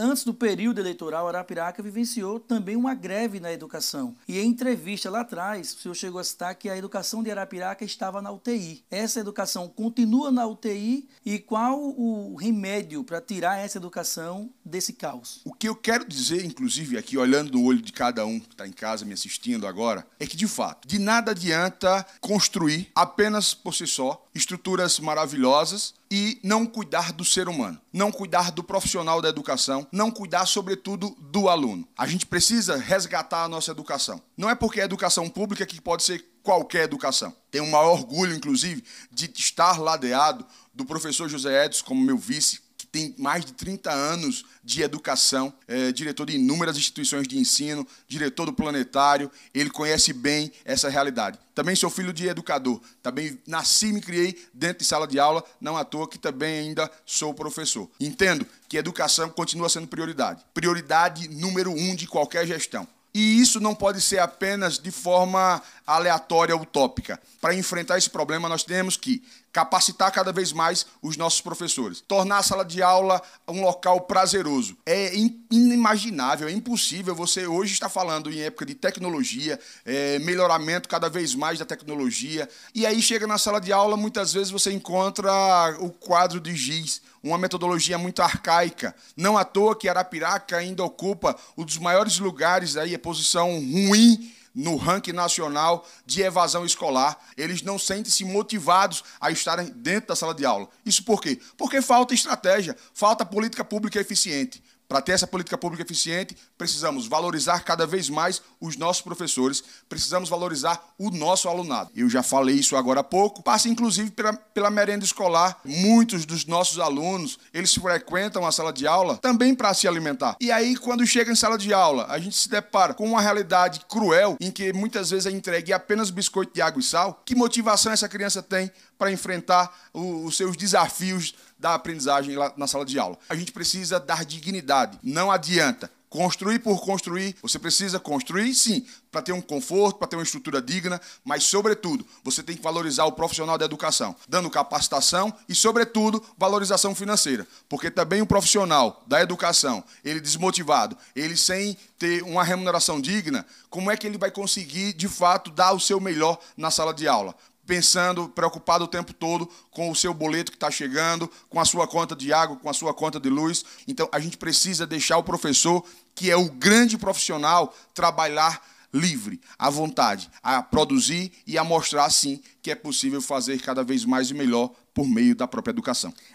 antes do período eleitoral, Arapiraca vivenciou também uma greve na educação. E em entrevista lá atrás, o senhor chegou a citar que a educação de Arapiraca estava na UTI. Essa educação continua na UTI e qual o remédio para tirar essa educação desse caos? O que eu quero dizer, inclusive, aqui, olhando no olho de cada um que está em casa me assistindo agora, é que, de fato, de nada adianta construir apenas por si só estruturas maravilhosas e não cuidar do ser humano, não cuidar do profissional da educação, não cuidar, sobretudo, do aluno. A gente precisa resgatar a nossa educação. Não é porque é educação pública que pode ser qualquer educação. Tenho um maior orgulho, inclusive, de estar ladeado do professor José Edson como meu vice, tem mais de 30 anos de educação, é diretor de inúmeras instituições de ensino, diretor do planetário, ele conhece bem essa realidade. Também sou filho de educador, também nasci e me criei dentro de sala de aula, não à toa que também ainda sou professor. Entendo que educação continua sendo prioridade, prioridade número um de qualquer gestão. E isso não pode ser apenas de forma aleatória, utópica. Para enfrentar esse problema, nós temos que capacitar cada vez mais os nossos professores, tornar a sala de aula um local prazeroso. É inimaginável, é impossível você hoje estar falando em época de tecnologia, é, melhoramento cada vez mais da tecnologia, e aí chega na sala de aula, muitas vezes você encontra o quadro de giz, uma metodologia muito arcaica. Não à toa que Arapiraca ainda ocupa um dos maiores lugares aí, a posição ruim no ranking nacional de evasão escolar. Eles não sentem-se motivados a estarem dentro da sala de aula. Isso por quê? Porque falta estratégia, falta política pública eficiente. Para ter essa política pública eficiente, precisamos valorizar cada vez mais os nossos professores, precisamos valorizar o nosso alunado. Eu já falei isso agora há pouco, passa inclusive pela, pela merenda escolar. Muitos dos nossos alunos, eles frequentam a sala de aula também para se alimentar. E aí, quando chega em sala de aula, a gente se depara com uma realidade cruel em que muitas vezes é entregue apenas biscoito de água e sal. Que motivação essa criança tem para enfrentar o, os seus desafios da aprendizagem lá na sala de aula. A gente precisa dar dignidade. Não adianta construir por construir. Você precisa construir, sim, para ter um conforto, para ter uma estrutura digna, mas, sobretudo, você tem que valorizar o profissional da educação, dando capacitação e, sobretudo, valorização financeira. Porque também o profissional da educação, ele desmotivado, ele sem ter uma remuneração digna, como é que ele vai conseguir, de fato, dar o seu melhor na sala de aula? Pensando, preocupado o tempo todo com o seu boleto que está chegando, com a sua conta de água, com a sua conta de luz. Então, a gente precisa deixar o professor, que é o grande profissional, trabalhar livre, à vontade, a produzir e a mostrar, sim, que é possível fazer cada vez mais e melhor por meio da própria educação.